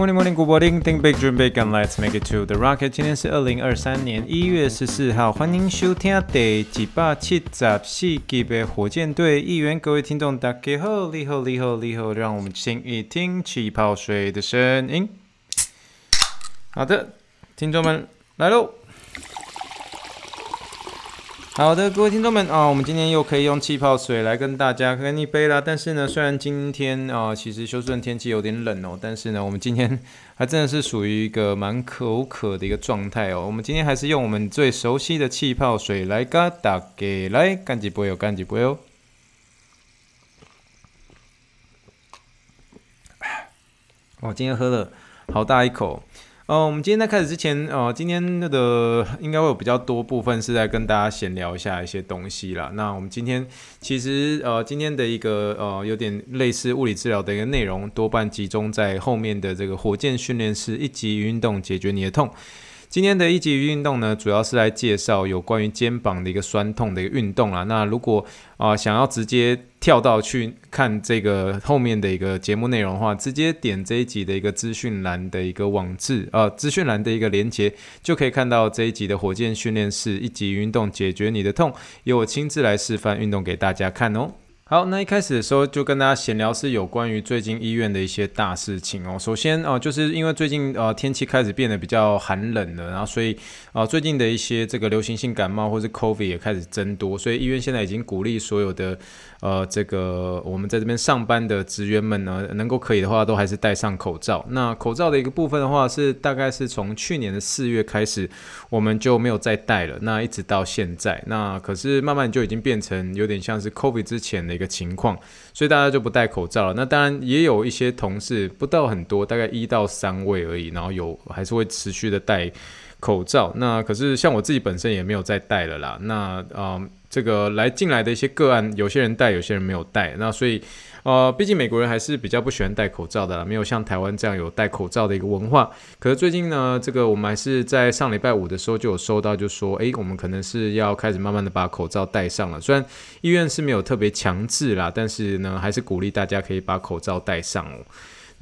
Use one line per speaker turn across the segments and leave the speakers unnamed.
Morning, morning, good morning. Think big, dream big, and let's make it to the rocket. 今天是二零二三年一月十四号，欢迎收听第几百七十四集的火箭队一员。各位听众，大家好，你好，你好，你好，让我们听一听气泡水的声音。好的，听众们来喽。好的，各位听众们啊、我们今天又可以用气泡水来跟大家干一杯啦。但是呢，虽然今天啊、其实休斯顿天气有点冷哦，但是呢，我们今天还真的是属于一个蛮口渴的一个状态哦。我们今天还是用我们最熟悉的气泡水来嘎大给来干几杯哦，干几杯哦。我今天喝了好大一口。哦，我们今天在开始之前，哦，今天那个应该会有比较多部分是在跟大家闲聊一下一些东西啦。那我们今天其实呃，今天的一个呃，有点类似物理治疗的一个内容，多半集中在后面的这个火箭训练师一级运动解决你的痛。今天的一级运动呢，主要是来介绍有关于肩膀的一个酸痛的一个运动啦。那如果啊、呃、想要直接跳到去看这个后面的一个节目内容的话，直接点这一集的一个资讯栏的一个网址啊，资讯栏的一个连接，就可以看到这一集的火箭训练室一级运动解决你的痛，由我亲自来示范运动给大家看哦。好，那一开始的时候就跟大家闲聊是有关于最近医院的一些大事情哦。首先哦，就是因为最近呃天气开始变得比较寒冷了，然后所以啊最近的一些这个流行性感冒或是 COVID 也开始增多，所以医院现在已经鼓励所有的。呃，这个我们在这边上班的职员们呢，能够可以的话，都还是戴上口罩。那口罩的一个部分的话，是大概是从去年的四月开始，我们就没有再戴了。那一直到现在，那可是慢慢就已经变成有点像是 COVID 之前的一个情况，所以大家就不戴口罩了。那当然也有一些同事，不到很多，大概一到三位而已，然后有还是会持续的戴口罩。那可是像我自己本身也没有再戴了啦。那啊。这个来进来的一些个案，有些人戴，有些人没有戴。那所以，呃，毕竟美国人还是比较不喜欢戴口罩的啦，没有像台湾这样有戴口罩的一个文化。可是最近呢，这个我们还是在上礼拜五的时候就有收到，就说，诶，我们可能是要开始慢慢的把口罩戴上了。虽然医院是没有特别强制啦，但是呢，还是鼓励大家可以把口罩戴上哦。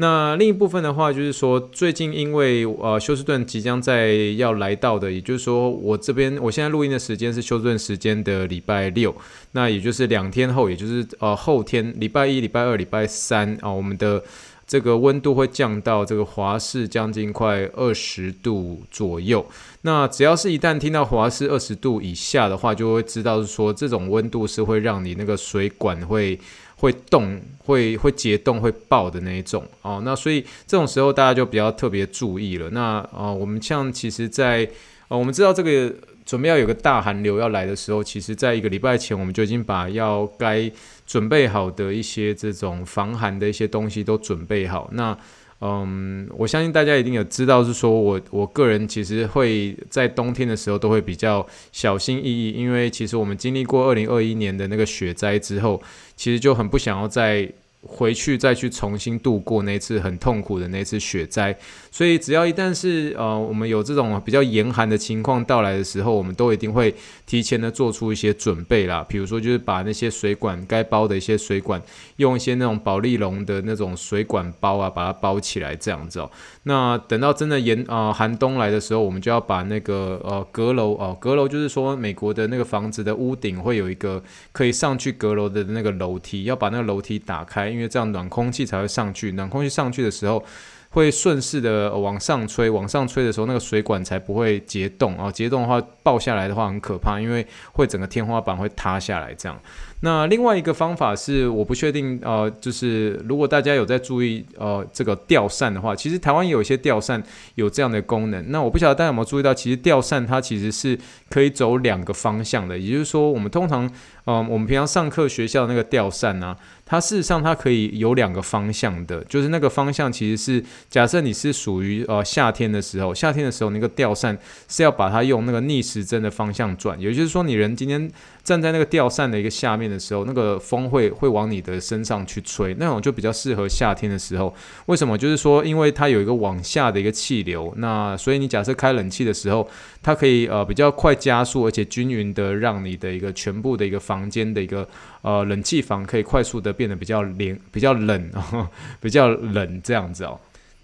那另一部分的话，就是说最近因为呃休斯顿即将在要来到的，也就是说我这边我现在录音的时间是休斯顿时间的礼拜六，那也就是两天后，也就是呃后天礼拜一、礼拜二、礼拜三啊，我们的这个温度会降到这个华氏将近快二十度左右。那只要是一旦听到华氏二十度以下的话，就会知道是说这种温度是会让你那个水管会。会冻、会会结冻、会爆的那一种哦，那所以这种时候大家就比较特别注意了。那啊、呃，我们像其实在，在、呃、我们知道这个准备要有个大寒流要来的时候，其实在一个礼拜前，我们就已经把要该准备好的一些这种防寒的一些东西都准备好。那嗯，我相信大家一定有知道，是说我我个人其实会在冬天的时候都会比较小心翼翼，因为其实我们经历过二零二一年的那个雪灾之后，其实就很不想要在。回去再去重新度过那次很痛苦的那次雪灾，所以只要一旦是呃我们有这种比较严寒的情况到来的时候，我们都一定会提前的做出一些准备啦。比如说就是把那些水管该包的一些水管，用一些那种保利龙的那种水管包啊，把它包起来这样子哦。那等到真的严啊、寒冬来的时候，我们就要把那个呃阁楼哦，阁楼就是说美国的那个房子的屋顶会有一个可以上去阁楼的那个楼梯，要把那个楼梯打开。因为这样暖空气才会上去，暖空气上去的时候会顺势的往上吹，往上吹的时候那个水管才不会结冻啊，结冻的话爆下来的话很可怕，因为会整个天花板会塌下来这样。那另外一个方法是，我不确定，呃，就是如果大家有在注意，呃，这个吊扇的话，其实台湾有一些吊扇有这样的功能。那我不晓得大家有没有注意到，其实吊扇它其实是可以走两个方向的，也就是说，我们通常，嗯，我们平常上课学校那个吊扇呢，它事实上它可以有两个方向的，就是那个方向其实是假设你是属于呃夏天的时候，夏天的时候那个吊扇是要把它用那个逆时针的方向转，也就是说你人今天站在那个吊扇的一个下面的时候，那个风会会往你的身上去吹，那种就比较适合夏天的时候。为什么？就是说因为它有一个往下的一个气流，那所以你假设开冷气的时候，它可以呃比较快加速，而且均匀的让你的一个全部的一个房间的一个呃冷气房可以快速的变得比较凉、比较冷、哦 比较冷这样子哦。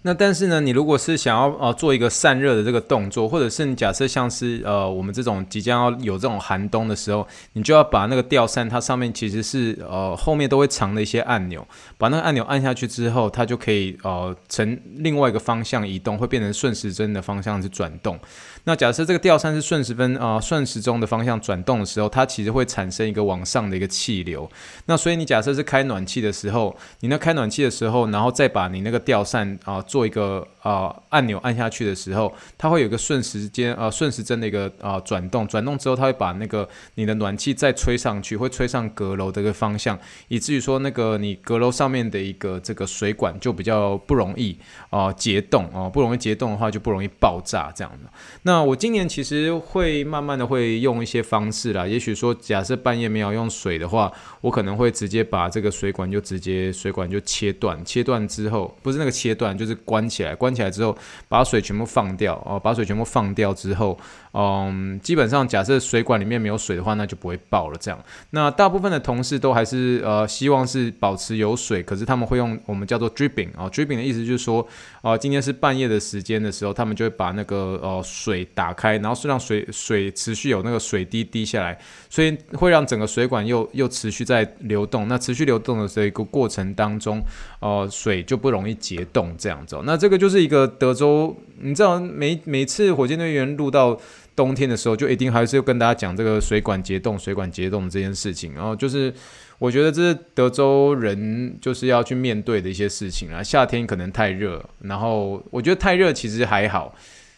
那但是呢，你如果是想要呃做一个散热的这个动作，或者是你假设像是呃我们这种即将要有这种寒冬的时候，你就要把那个吊扇它上面其实是呃后面都会藏了一些按钮，把那个按钮按下去之后，它就可以呃呈另外一个方向移动，会变成顺时针的方向去转动。那假设这个吊扇是顺时分啊顺时钟的方向转动的时候，它其实会产生一个往上的一个气流。那所以你假设是开暖气的时候，你那开暖气的时候，然后再把你那个吊扇啊。做一个啊、按钮按下去的时候，它会有一个顺时间啊顺时针的一个啊转、动，转动之后它会把那个你的暖气再吹上去，会吹上阁楼的一个方向，以至于说那个你阁楼上面的一个这个水管就比较不容易啊结冻啊，不容易结冻的话就不容易爆炸这样的。那我今年其实会慢慢的会用一些方式啦，也许说假设半夜没有用水的话，我可能会直接把这个水管就直接水管就切断，切断之后不是那个切断就是。关起来，关起来之后，把水全部放掉啊，把水全部放掉之后，嗯，基本上假设水管里面没有水的话，那就不会爆了。这样，那大部分的同事都还是呃希望是保持有水，可是他们会用我们叫做 dripping 啊，dripping 的意思就是说，啊，今天是半夜的时间的时候，他们就会把那个呃水打开，然后是让水水持续有那个水滴滴下来，所以会让整个水管又 又持续在流动。那持续流动的这一个过程当中，呃，水就不容易结冻这样子。那这个就是一个德州，你知道每每次火箭队员录到冬天的时候，就一定还是要跟大家讲这个水管结冻、水管结冻这件事情。然后就是我觉得这是德州人就是要去面对的一些事情啊。夏天可能太热，然后我觉得太热其实还好。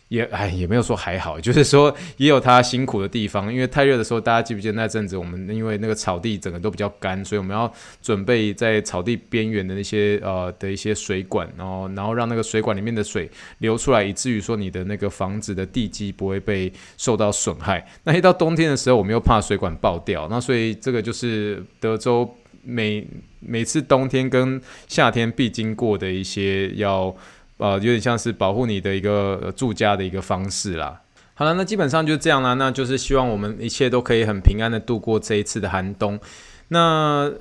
也哎，也没有说还好，就是说也有他辛苦的地方。因为太热的时候，大家记不记得那阵子我们因为那个草地整个都比较干，所以我们要准备在草地边缘的那些呃的一些水管，然后然后让那个水管里面的水流出来，以至于说你的那个房子的地基不会被受到损害。那一到冬天的时候，我们又怕水管爆掉，那所以这个就是德州每每次冬天跟夏天必经过的一些要。呃，有点像是保护你的一个住家的一个方式啦。好了，那基本上就这样啦。那就是希望我们一切都可以很平安的度过这一次的寒冬。那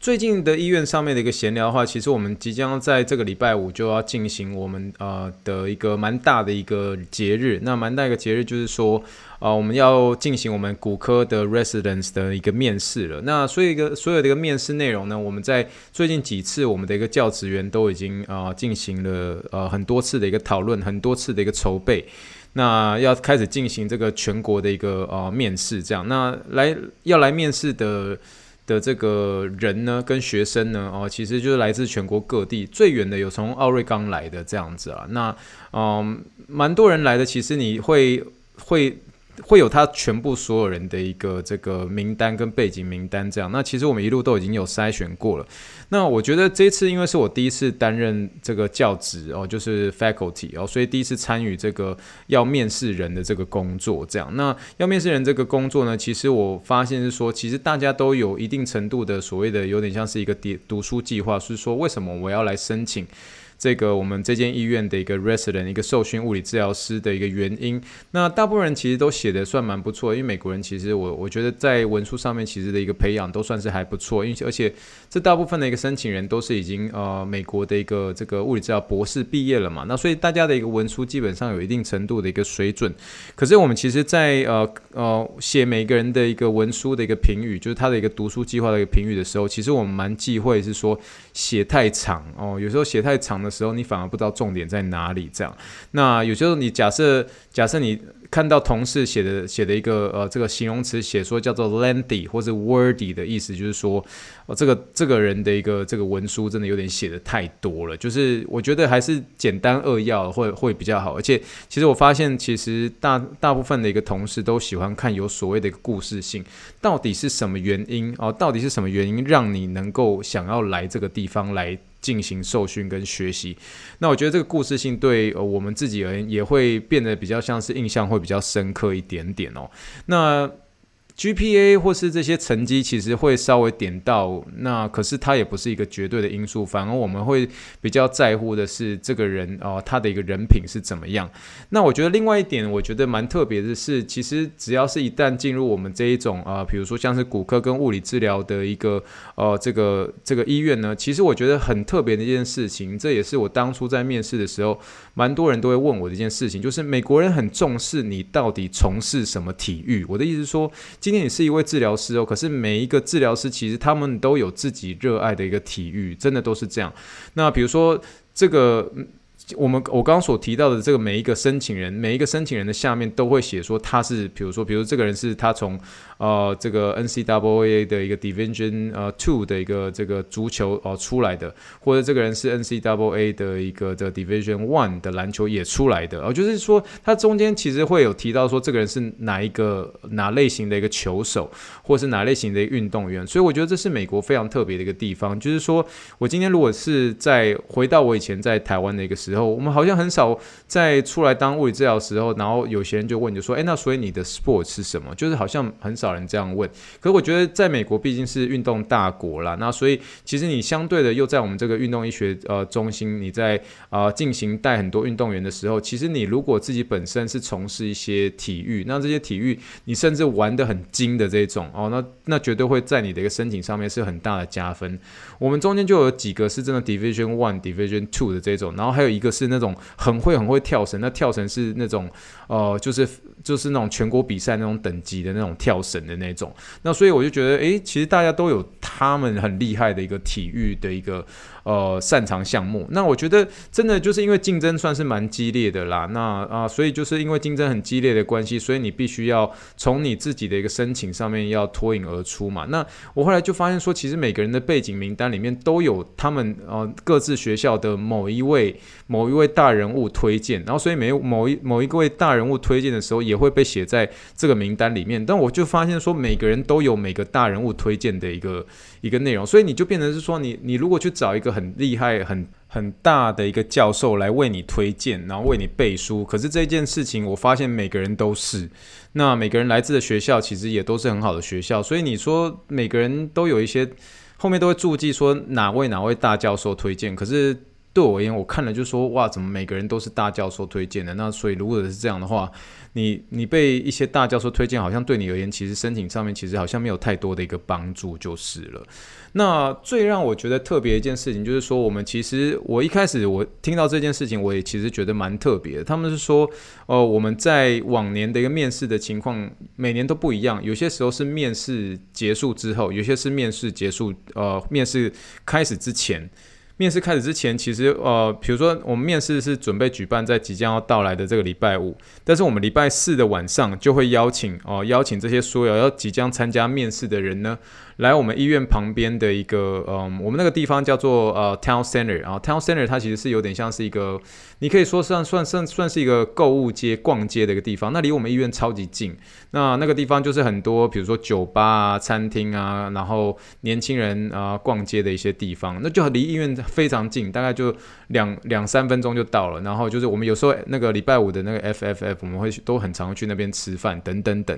最近的医院上面的一个闲聊的话，其实我们即将在这个礼拜五就要进行我们呃的一个蛮大的一个节日。那蛮大一个节日就是说，啊、我们要进行我们骨科的 residence 的一个面试了。那所以一个所有的一个面试内容呢，我们在最近几次我们的一个教职员都已经啊进行了呃很多次的一个讨论，很多次的一个筹备。那要开始进行这个全国的一个呃面试，这样。那来要来面试的。的这个人呢，跟学生呢，哦，其实就是来自全国各地，最远的有从奥瑞冈来的这样子啊。那，嗯，蛮多人来的，其实你会会。会有他全部所有人的一个这个名单跟背景名单这样，那其实我们一路都已经有筛选过了。那我觉得这次因为是我第一次担任这个教职哦，就是 faculty 哦，所以第一次参与这个要面试人的这个工作这样。那要面试人这个工作呢，其实我发现是说，其实大家都有一定程度的所谓的有点像是一个读读书计划，是说为什么我要来申请。这个我们这间医院的一个 resident 一个受训物理治疗师的一个原因，那大部分人其实都写的算蛮不错，因为美国人其实我我觉得在文书上面其实的一个培养都算是还不错，因为而且这大部分的一个申请人都是已经呃美国的一个这个物理治疗博士毕业了嘛，那所以大家的一个文书基本上有一定程度的一个水准。可是我们其实在呃呃写每个人的一个文书的一个评语，就是他的一个读书计划的一个评语的时候，其实我们蛮忌讳是说写太长哦，有时候写太长的时候，你反而不知道重点在哪里。这样，那有时候你假设假设你看到同事写的写的一个呃这个形容词写说叫做 lengthy 或者 wordy 的意思，就是说，哦这个这个人的一个这个文书真的有点写的太多了，就是我觉得还是简单扼要会会比较好。而且其实我发现，其实大大部分的一个同事都喜欢看有所谓的一个故事性，到底是什么原因哦？到底是什么原因让你能够想要来这个地方来？进行受训跟学习，那我觉得这个故事性对呃我们自己而言也会变得比较像是印象会比较深刻一点点哦。那 GPA 或是这些成绩其实会稍微点到，那可是它也不是一个绝对的因素，反而我们会比较在乎的是这个人哦，他的一个人品是怎么样。那我觉得另外一点，我觉得蛮特别的是，其实只要是一旦进入我们这一种啊，比如说像是骨科跟物理治疗的一个呃这个这个医院呢，其实我觉得很特别的一件事情，这也是我当初在面试的时候，蛮多人都会问我的一件事情，就是美国人很重视你到底从事什么体育。我的意思是说。今天你是一位治疗师哦，可是每一个治疗师其实他们都有自己热爱的一个体育，真的都是这样。那比如说这个。我们我刚刚所提到的这个每一个申请人，每一个申请人的下面都会写说他是，比如说，比如这个人是他从呃这个 NCAA 的一个 Division 呃 Two 的一个这个足球哦、出来的，或者这个人是 NCAA 的一个的 Division One 的篮球也出来的，哦、就是说他中间其实会有提到说这个人是哪一个哪类型的一个球手，或是哪类型的运动员，所以我觉得这是美国非常特别的一个地方，就是说我今天如果是在回到我以前在台湾的一个时候。我们好像很少在出来当物理治疗时候，然后有些人就问，就说：“哎，那所以你的 sport 是什么？”就是好像很少老人这样问。可是我觉得在美国毕竟是运动大国啦，那所以其实你相对的又在我们这个运动医学呃中心，你在啊、进行带很多运动员的时候，其实你如果自己本身是从事一些体育，那这些体育你甚至玩得很精的这种哦，那那绝对会在你的一个申请上面是很大的加分。我们中间就有几个是真的 Division One、Division Two 的这种，然后还有一个。是那种很会很会跳绳，那跳绳是那种呃，就是就是那种全国比赛那种等级的那种跳绳的那种。那所以我就觉得，诶，其实大家都有他们很厉害的一个体育的一个呃擅长项目。那我觉得真的就是因为竞争算是蛮激烈的啦。那啊、所以就是因为竞争很激烈的关系，所以你必须要从你自己的一个申请上面要脱颖而出嘛。那我后来就发现说，其实每个人的背景名单里面都有他们呃各自学校的某一位某。一位大人物推荐，然后所以每某一某一位大人物推荐的时候，也会被写在这个名单里面。但我就发现说，每个人都有每个大人物推荐的一个一个内容，所以你就变成是说，你你如果去找一个很厉害、很很大的一个教授来为你推荐，然后为你背书，可是这件事情，我发现每个人都是，那每个人来自的学校其实也都是很好的学校，所以你说每个人都有一些后面都会注记说哪位哪位大教授推荐，可是。对我而言，我看了就说哇，怎么每个人都是大教授推荐的？那所以如果是这样的话，你你被一些大教授推荐，好像对你而言，其实申请上面其实好像没有太多的一个帮助就是了。那最让我觉得特别一件事情，就是说我们其实我一开始我听到这件事情，我也其实觉得蛮特别的。他们是说，呃，我们在往年的一个面试的情况，每年都不一样。有些时候是面试结束之后，有些是面试结束，呃，面试开始之前。面试开始之前，其实呃，比如说我们面试是准备举办在即将要到来的这个礼拜五，但是我们礼拜四的晚上就会邀请哦、邀请这些所有要即将参加面试的人呢。来我们医院旁边的一个，嗯，我们那个地方叫做呃 Town Center，然后 Town Center 它其实是有点像是一个，你可以说算算算算是一个购物街、逛街的一个地方。那离我们医院超级近，那那个地方就是很多，比如说酒吧啊、餐厅啊，然后年轻人啊逛街的一些地方，那就离医院非常近，大概就两两三分钟就到了。然后就是我们有时候那个礼拜五的那个 FFF，我们会都很常去那边吃饭等等等。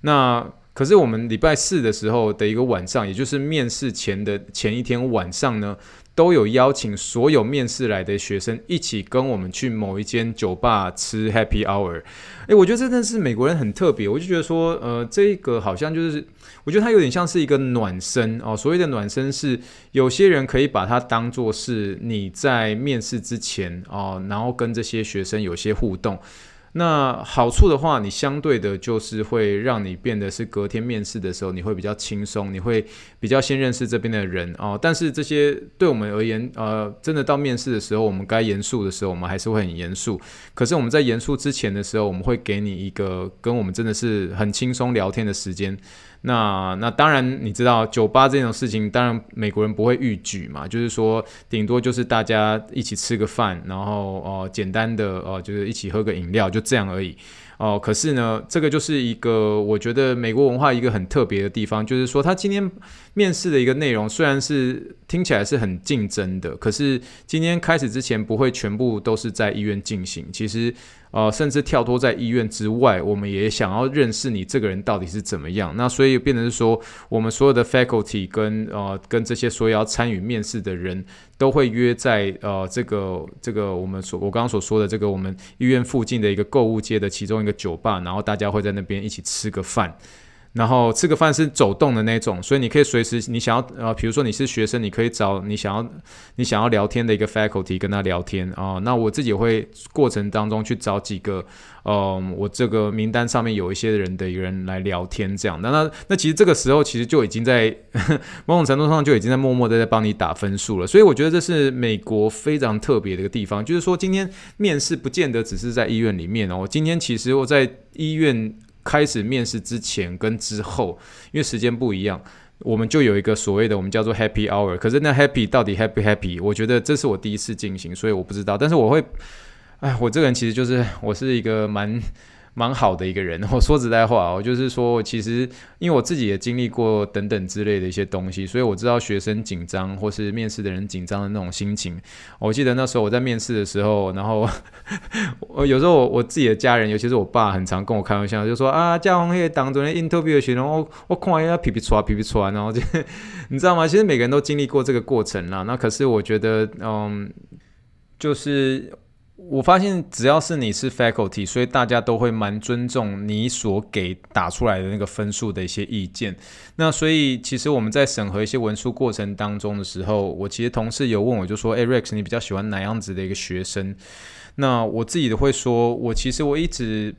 那可是我们礼拜四的时候的一个晚上，也就是面试前的前一天晚上呢，都有邀请所有面试来的学生一起跟我们去某一间酒吧吃 Happy Hour。诶，我觉得这真的是美国人很特别，我就觉得说，呃，这个好像就是，我觉得它有点像是一个暖身哦。所谓的暖身是，有些人可以把它当做是你在面试之前哦，然后跟这些学生有些互动。那好处的话，你相对的就是会让你变得是隔天面试的时候，你会比较轻松，你会比较先认识这边的人哦。但是这些对我们而言，呃，真的到面试的时候，我们该严肃的时候，我们还是会很严肃。可是我们在严肃之前的时候，我们会给你一个跟我们真的是很轻松聊天的时间。那那当然，你知道酒吧这种事情，当然美国人不会逾矩嘛，就是说顶多就是大家一起吃个饭，然后哦、呃、简单的哦、呃、就是一起喝个饮料，就这样而已。哦，可是呢，这个就是一个我觉得美国文化一个很特别的地方，就是说他今天面试的一个内容虽然是听起来是很竞争的，可是今天开始之前不会全部都是在医院进行，其实呃，甚至跳脱在医院之外，我们也想要认识你这个人到底是怎么样。那所以变成是说，我们所有的 faculty 跟呃跟这些所有要参与面试的人。都会约在呃这个这个我们所我刚刚所说的这个我们医院附近的一个购物街的其中一个酒吧，然后大家会在那边一起吃个饭。然后吃个饭是走动的那种，所以你可以随时你想要呃，比如说你是学生，你可以找你想要你想要聊天的一个 faculty 跟他聊天啊、那我自己会过程当中去找几个，嗯、我这个名单上面有一些人的一个人来聊天，这样。那那那其实这个时候其实就已经在 某种程度上就已经在默默的在帮你打分数了。所以我觉得这是美国非常特别的一个地方，就是说今天面试不见得只是在医院里面哦。今天其实我在医院。开始面试之前跟之后，因为时间不一样，我们就有一个所谓的我们叫做 Happy Hour。可是那 Happy 到底 Happy Happy？我觉得这是我第一次进行，所以我不知道。但是我会，哎，我这个人其实就是我是一个蛮。蛮好的一个人，我说实在话，我就是说，其实因为我自己也经历过等等之类的一些东西，所以我知道学生紧张或是面试的人紧张的那种心情。我记得那时候我在面试的时候，然后 我有时候我我自己的家人，尤其是我爸，很常跟我开玩笑，就说啊，嘉宏那当中的 interview 的学生，我我看完要皮皮剉皮皮剉，然后就你知道吗？其实每个人都经历过这个过程啦。那可是我觉得，嗯，就是。我发现只要是你是 faculty，所以大家都会蛮尊重你所给打出来的那个分数的一些意见。那所以其实我们在审核一些文书过程当中的时候，我其实同事有问我就说：“哎，Rex，你比较喜欢哪样子的一个学生？”那我自己的会说，我其实我一直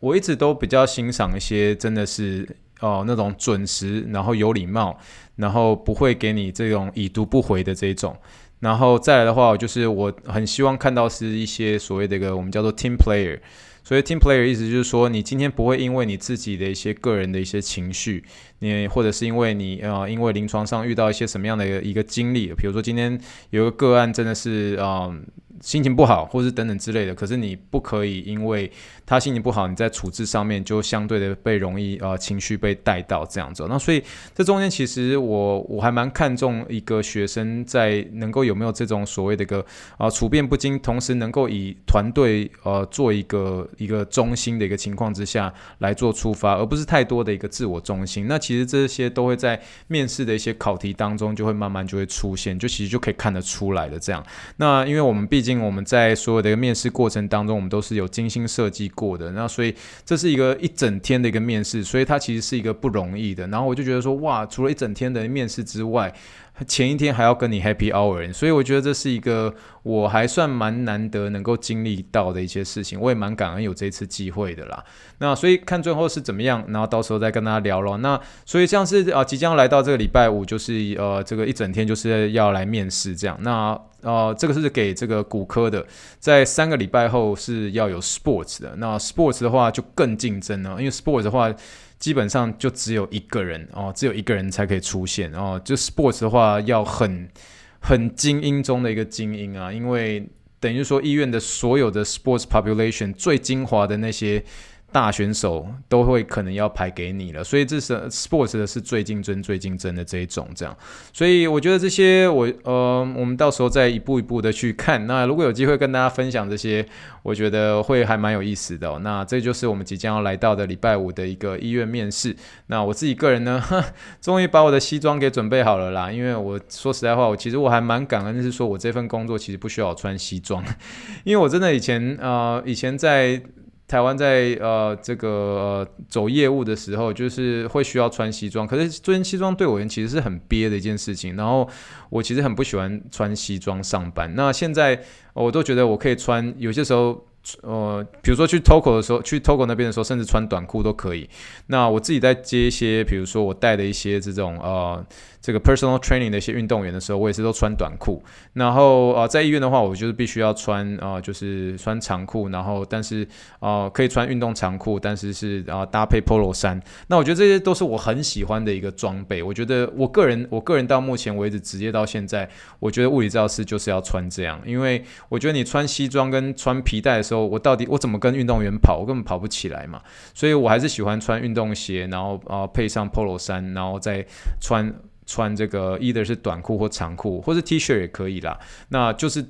我一直都比较欣赏一些真的是哦、那种准时，然后有礼貌，然后不会给你这种已读不回的这种。然后再来的话，就是我很希望看到是一些所谓的一个我们叫做 team player。所以 team player 意思就是说，你今天不会因为你自己的一些个人的一些情绪，你或者是因为你呃因为临床上遇到一些什么样的一个一个经历，比如说今天有个个案真的是嗯。心情不好，或是等等之类的，可是你不可以因为他心情不好，你在处置上面就相对的被容易呃情绪被带到这样子。那所以这中间其实我我还蛮看重一个学生在能够有没有这种所谓的一个啊、处变不惊，同时能够以团队呃做一个一个中心的一个情况之下来做出发，而不是太多的一个自我中心。那其实这些都会在面试的一些考题当中就会慢慢就会出现，就其实就可以看得出来的这样。那因为我们毕竟。我们在所有的一个面试过程当中，我们都是有精心设计过的。那所以这是一个一整天的一个面试，所以它其实是一个不容易的。然后我就觉得说，哇，除了一整天的面试之外，前一天还要跟你 Happy Hour，所以我觉得这是一个我还算蛮难得能够经历到的一些事情。我也蛮感恩有这次机会的啦。那所以看最后是怎么样，然后到时候再跟大家聊咯。那所以像是啊，即将来到这个礼拜五，就是呃这个一整天就是要来面试这样。那呃，这个是给这个骨科的，在三个礼拜后是要有 sports 的。那 sports 的话就更竞争了，因为 sports 的话基本上就只有一个人哦，只有一个人才可以出现哦。就 sports 的话要很很精英中的一个精英啊，因为等于说医院的所有的 sports population 最精华的那些。大选手都会可能要排给你了，所以这是 sports 的是最竞争、最竞争的这一种这样，所以我觉得这些我呃，我们到时候再一步一步的去看。那如果有机会跟大家分享这些，我觉得会还蛮有意思的。那这就是我们即将要来到的礼拜五的一个医院面试。那我自己个人呢，终于把我的西装给准备好了啦。因为我说实在话，我其实我还蛮感恩，是说我这份工作其实不需要穿西装，因为我真的以前呃，以前在。台湾在呃这个呃走业务的时候，就是会需要穿西装，可是穿西装对我而言其实是很憋的一件事情。然后我其实很不喜欢穿西装上班。那现在我都觉得我可以穿，有些时候。呃，比如说去 Togo 的时候，去 Togo 那边的时候，甚至穿短裤都可以。那我自己在接一些，比如说我带的一些这种呃。这个 personal training 的一些运动员的时候，我也是都穿短裤。然后啊、在医院的话，我就是必须要穿啊、就是穿长裤。然后，但是啊、可以穿运动长裤，但是是啊、搭配 polo 衫。那我觉得这些都是我很喜欢的一个装备。我觉得我个人，我个人到目前为止，职业到现在，我觉得物理治疗师就是要穿这样，因为我觉得你穿西装跟穿皮带的时候，我到底我怎么跟运动员跑？我根本跑不起来嘛。所以我还是喜欢穿运动鞋，然后啊、配上 polo 衫，然后再穿。穿这个，either 是短裤或长裤，或是 T 恤也可以啦。那就是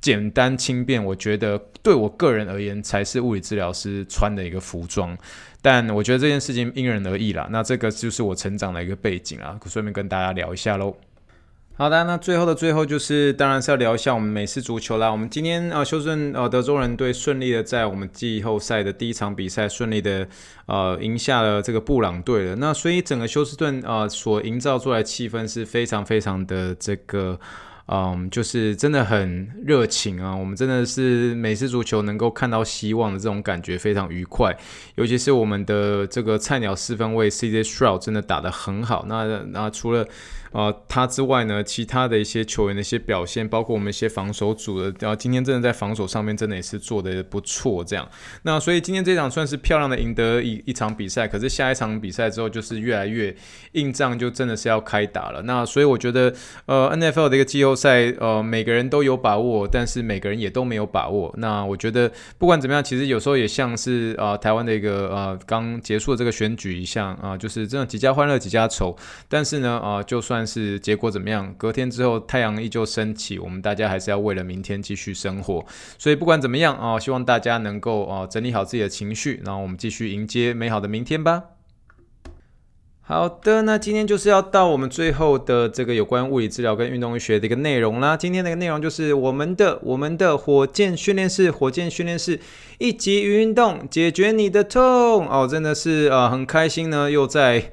简单轻便，我觉得对我个人而言才是物理治疗师穿的一个服装。但我觉得这件事情因人而异啦。那这个就是我成长的一个背景啊，顺便跟大家聊一下喽。好的，那最后的最后就是，当然是要聊一下我们美式足球啦。我们今天呃，休斯顿呃德州人队顺利的在我们季后赛的第一场比赛顺利的呃赢下了这个布朗队了。那所以整个休斯顿呃所营造出来气氛是非常非常的这个。嗯，就是真的很热情啊！我们真的是美式足球能够看到希望的这种感觉非常愉快，尤其是我们的这个菜鸟四分卫 CJ Stroud 真的打得很好。那那除了呃他之外呢，其他的一些球员的一些表现，包括我们一些防守组的，然后今天真的在防守上面真的也是做的不错。这样，那所以今天这场算是漂亮的赢得一一场比赛。可是下一场比赛之后就是越来越硬仗，就真的是要开打了。那所以我觉得呃 NFL 的一个季后赛。呃，每个人都有把握，但是每个人也都没有把握。那我觉得不管怎么样，其实有时候也像是啊、呃，台湾的一个呃刚结束的这个选举一样啊、就是这样几家欢乐几家愁。但是呢啊、就算但是结果怎么样，隔天之后太阳依旧升起，我们大家还是要为了明天继续生活。所以不管怎么样啊、希望大家能够啊、整理好自己的情绪，然后我们继续迎接美好的明天吧。好的，那今天就是要到我们最后的这个有关物理治疗跟运动医学的一个内容啦。今天的一个内容就是我们的我们的火箭训练室，火箭训练室一集一运动解决你的痛哦，真的是啊、很开心呢，又在。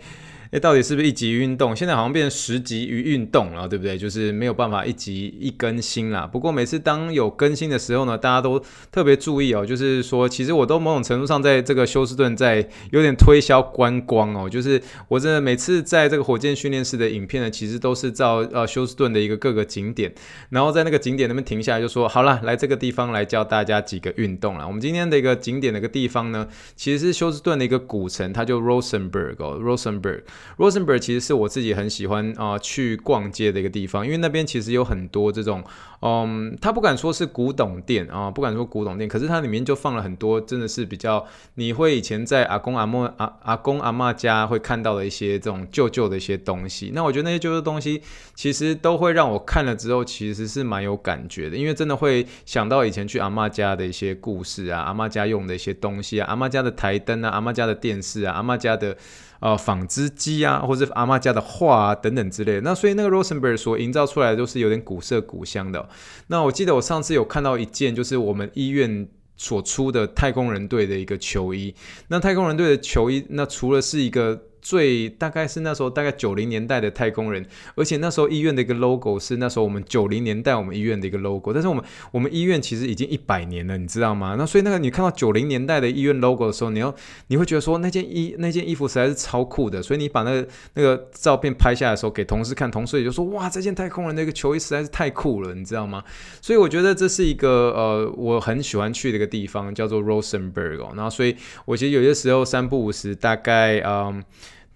诶，到底是不是一集运动？现在好像变成十集于运动了，对不对？就是没有办法一集一更新啦。不过每次当有更新的时候呢，大家都特别注意哦。就是说，其实我都某种程度上在这个休斯顿在有点推销观光哦。就是我真的每次在这个火箭训练室的影片呢，其实都是照呃休斯顿的一个各个景点，然后在那个景点那边停下来，就说好了，来这个地方来教大家几个运动了。我们今天的一个景点的一个地方呢，其实是休斯顿的一个古城，它叫 Rosenberg 哦，Rosenberg。Rosenberg 其实是我自己很喜欢啊、去逛街的一个地方，因为那边其实有很多这种，嗯，他不敢说是古董店啊，不敢说古董店，可是它里面就放了很多，真的是比较你会以前在阿公阿嬷阿阿公阿嬷家会看到的一些这种旧旧的一些东西。那我觉得那些旧旧东西其实都会让我看了之后其实是蛮有感觉的，因为真的会想到以前去阿嬷家的一些故事啊，阿嬷家用的一些东西啊，阿嬷家的台灯啊，阿嬷家的电视啊，阿嬷家的。呃，纺织机啊，或者阿妈家的画啊，等等之类的。那所以那个 Rosenberg 所营造出来的都是有点古色古香的。那我记得我上次有看到一件，就是我们医院所出的太空人队的一个球衣。那太空人队的球衣，那除了是一个。最大概是那时候大概九零年代的太空人，而且那时候医院的一个 logo 是那时候我们九零年代我们医院的一个 logo，但是我们我们医院其实已经一百年了，你知道吗？那所以那个你看到九零年代的医院 logo 的时候，你要你会觉得说那件衣那件衣服实在是超酷的，所以你把那个那个照片拍下来的时候给同事看，同事也就说哇，这件太空人的一个球衣实在是太酷了，你知道吗？所以我觉得这是一个呃我很喜欢去的一个地方，叫做 Rosenberg 哦，然后所以我其实有些时候三不五时大概嗯。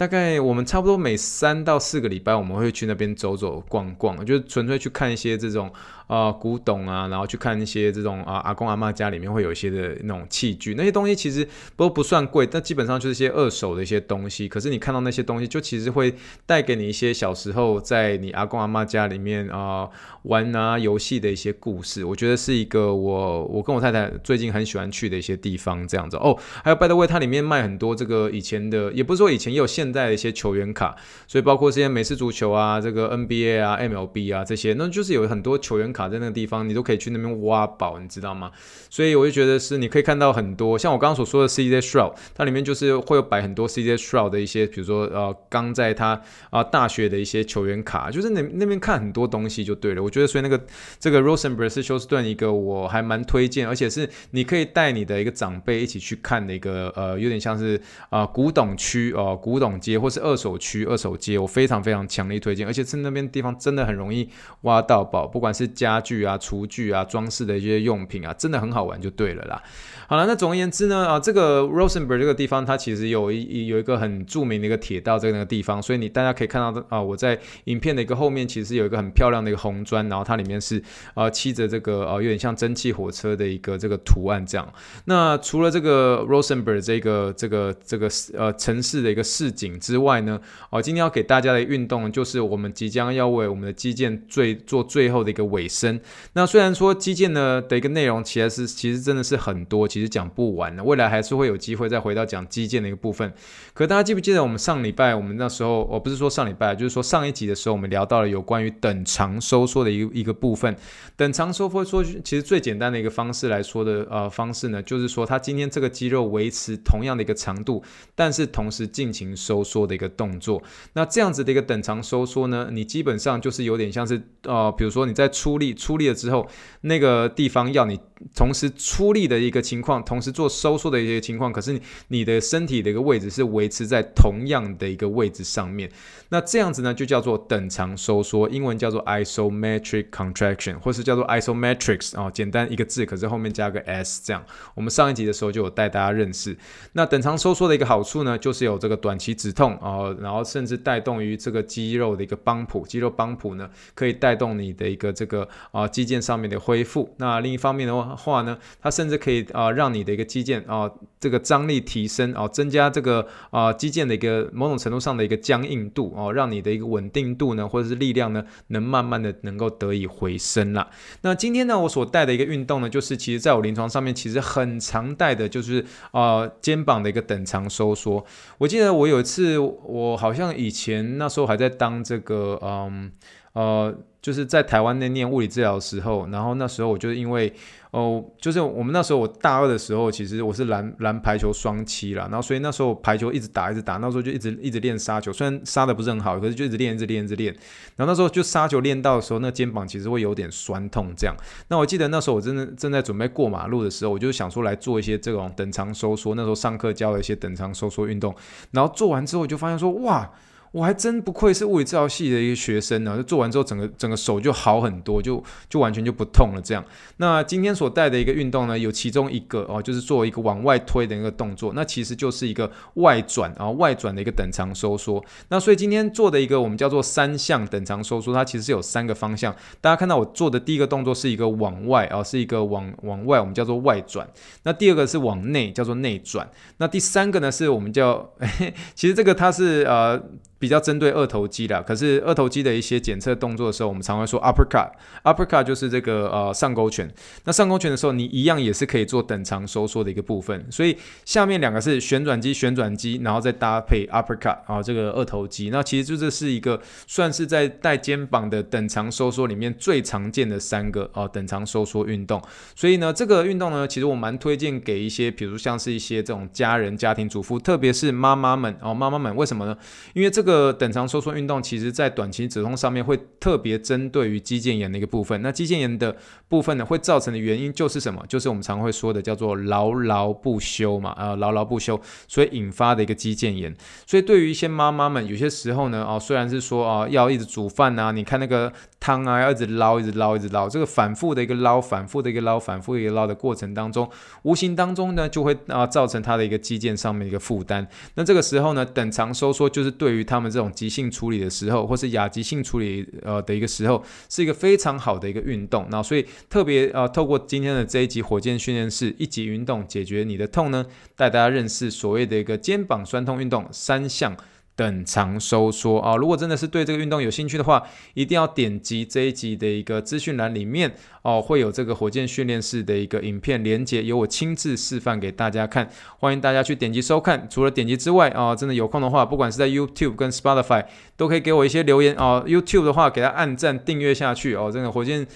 大概我们差不多每三到四个礼拜，我们会去那边走走逛逛，就是纯粹去看一些这种。啊、古董啊，然后去看一些这种啊，阿公阿妈家里面会有一些的那种器具，那些东西其实都不算贵，但基本上就是一些二手的一些东西。可是你看到那些东西，就其实会带给你一些小时候在你阿公阿妈家里面啊、玩啊游戏的一些故事。我觉得是一个我我跟我太太最近很喜欢去的一些地方，这样子哦。还有 by the way，它里面卖很多这个以前的，也不是说以前也有现现在的一些球员卡，所以包括这些美式足球啊，这个 NBA 啊、MLB 啊这些，那就是有很多球员卡在那个地方，你都可以去那边挖宝，你知道吗？所以我就觉得是你可以看到很多，像我刚刚所说的 CJ Stroud，它里面就是会有摆很多 CJ Stroud 的一些，比如说呃刚在他啊、大学的一些球员卡，就是那那边看很多东西就对了。我觉得所以那个这个 Rosenberg 是休斯顿一个我还蛮推荐，而且是你可以带你的一个长辈一起去看的一个呃有点像是啊、古董区哦、古董街或是二手区二手街，我非常非常强力推荐，而且是那边地方真的很容易挖到宝，不管是家具啊、厨具啊、装饰的一些用品啊，真的很好玩就对了啦。好了，那总而言之呢，啊，这个 Rosenberg 这个地方它其实有一有一个很著名的一个铁道在那个地方，所以你大家可以看到啊，我在影片的一个后面其实有一个很漂亮的一个红砖，然后它里面是啊漆着这个啊有点像蒸汽火车的一个这个图案这样。那除了这个 Rosenberg 这个这个这个呃城市的一个市景之外呢，哦，今天要给大家的运动就是我们即将要为我们的基建最做最后的一个尾声。那虽然说基建呢的一个内容其实是其实真的是很多，其实讲不完的，未来还是会有机会再回到讲基建的一个部分。可大家记不记得我们上礼拜我们那时候，我不是说上礼拜，就是说上一集的时候，我们聊到了有关于等长收缩的一一个部分。等长收缩说，其实最简单的一个方式来说的呃方式呢，就是说它今天这个肌肉维持同样的一个长度，但是同时进行收收缩的一个动作。那这样子的一个等长收缩呢，你基本上就是有点像是呃，比如说你在出力出力了之后，那个地方要你。同时出力的一个情况，同时做收缩的一些情况，可是你的身体的一个位置是维持在同样的一个位置上面，那这样子呢就叫做等长收缩，英文叫做 isometric contraction，或是叫做 isometrics 啊、简单一个字，可是后面加个 s 这样。我们上一集的时候就有带大家认识。那等长收缩的一个好处呢，就是有这个短期止痛啊、然后甚至带动于这个肌肉的一个帮浦，肌肉帮浦呢可以带动你的一个这个啊肌腱上面的恢复。那另一方面的话，话呢，它甚至可以啊、让你的一个肌腱啊、这个张力提升啊、增加这个啊、肌腱的一个某种程度上的一个僵硬度哦、让你的一个稳定度呢，或者是力量呢，能慢慢的能够得以回升啦。那今天呢，我所带的一个运动呢，就是其实在我临床上面其实很常带的，就是啊、肩膀的一个等长收缩。我记得我有一次，我好像以前那时候还在当这个嗯呃，就是在台湾那念物理治疗的时候，然后那时候我就因为。哦，就是我们那时候，我大二的时候，其实我是蓝蓝排球双栖啦，然后所以那时候排球一直打一直打，那时候就一直一直练杀球，虽然杀的不是很好，可是就一直练一直练一直练，然后那时候就杀球练到的时候，那肩膀其实会有点酸痛这样。那我记得那时候我真的正在准备过马路的时候，我就想说来做一些这种等长收缩，那时候上课教了一些等长收缩运动，然后做完之后就发现说哇。我还真不愧是物理治疗系的一个学生呢，就做完之后，整个整个手就好很多，就就完全就不痛了。这样，那今天所带的一个运动呢，有其中一个哦，就是做一个往外推的一个动作，那其实就是一个外转啊，外转的一个等长收缩。那所以今天做的一个我们叫做三项等长收缩，它其实是有三个方向。大家看到我做的第一个动作是一个往外啊，是一个往往外，我们叫做外转。那第二个是往内，叫做内转。那第三个呢，是我们叫，其实这个它是呃。比较针对二头肌的，可是二头肌的一些检测动作的时候，我们常会说 uppercut，uppercut 就是这个呃上勾拳。那上勾拳的时候，你一样也是可以做等长收缩的一个部分。所以下面两个是旋转肌，旋转肌，然后再搭配 uppercut 啊，这个二头肌。那其实就这是一个算是在带肩膀的等长收缩里面最常见的三个哦、啊、等长收缩运动。所以呢，这个运动呢，其实我蛮推荐给一些，比如像是一些这种家人、家庭主妇，特别是妈妈们哦，妈妈们为什么呢？因为这个。个等长收缩运动，其实在短期止痛上面会特别针对于肌腱炎的一个部分。那肌腱炎的部分呢，会造成的原因就是什么？就是我们常会说的叫做劳劳不休嘛，啊，劳劳不休，所以引发的一个肌腱炎。所以对于一些妈妈们，有些时候呢，哦，虽然是说啊，要一直煮饭啊，你看那个。汤啊，要一直捞，一直捞，一直捞，这个反复的一个捞，反复的一个捞，反复一个捞的过程当中，无形当中呢，就会啊造成它的一个肌腱上面一个负担。那这个时候呢，等长收缩就是对于他们这种急性处理的时候，或是亚急性处理呃的一个时候，是一个非常好的一个运动。那所以特别呃，透过今天的这一集火箭训练室一级运动解决你的痛呢，带大家认识所谓的一个肩膀酸痛运动三项。等长收缩啊！如果真的是对这个运动有兴趣的话，一定要点击这一集的一个资讯栏里面哦，会有这个火箭训练室的一个影片连接，由我亲自示范给大家看，欢迎大家去点击收看。除了点击之外啊，真的有空的话，不管是在 YouTube 跟 Spotify 都可以给我一些留言哦。YouTube 的话，给他按赞订阅下去哦。这个火箭。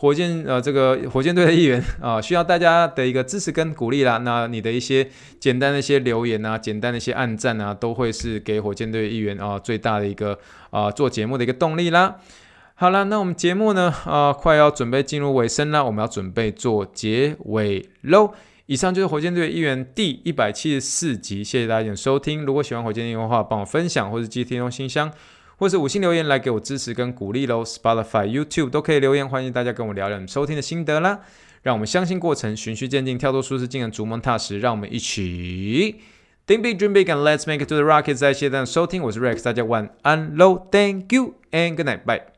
火箭呃，这个火箭队的一员 啊，需要大家的一个支持跟鼓励啦。那你的一些简单的一些留言啊，简单的一些按赞啊，都会是给火箭队一员啊最大的一个啊做节目的一个动力啦。好了，那我们节目呢啊快要准备进入尾声了，我们要准备做结尾喽。以上就是火箭队的一员第一百七十四集，谢谢大家的收听。如果喜欢火箭队的话，帮我分享或者寄听众信箱。或是五星留言来给我支持跟鼓励喽，Spotify、YouTube 都可以留言，欢迎大家跟我聊聊你收听的心得啦。让我们相信过程，循序渐进，跳脱舒适圈，逐梦踏实。让我们一起 Think big, dream big, and let's make it to the rockets。在谢谢大家收听，我是 Rex，大家晚安喽，Thank you and good night，bye。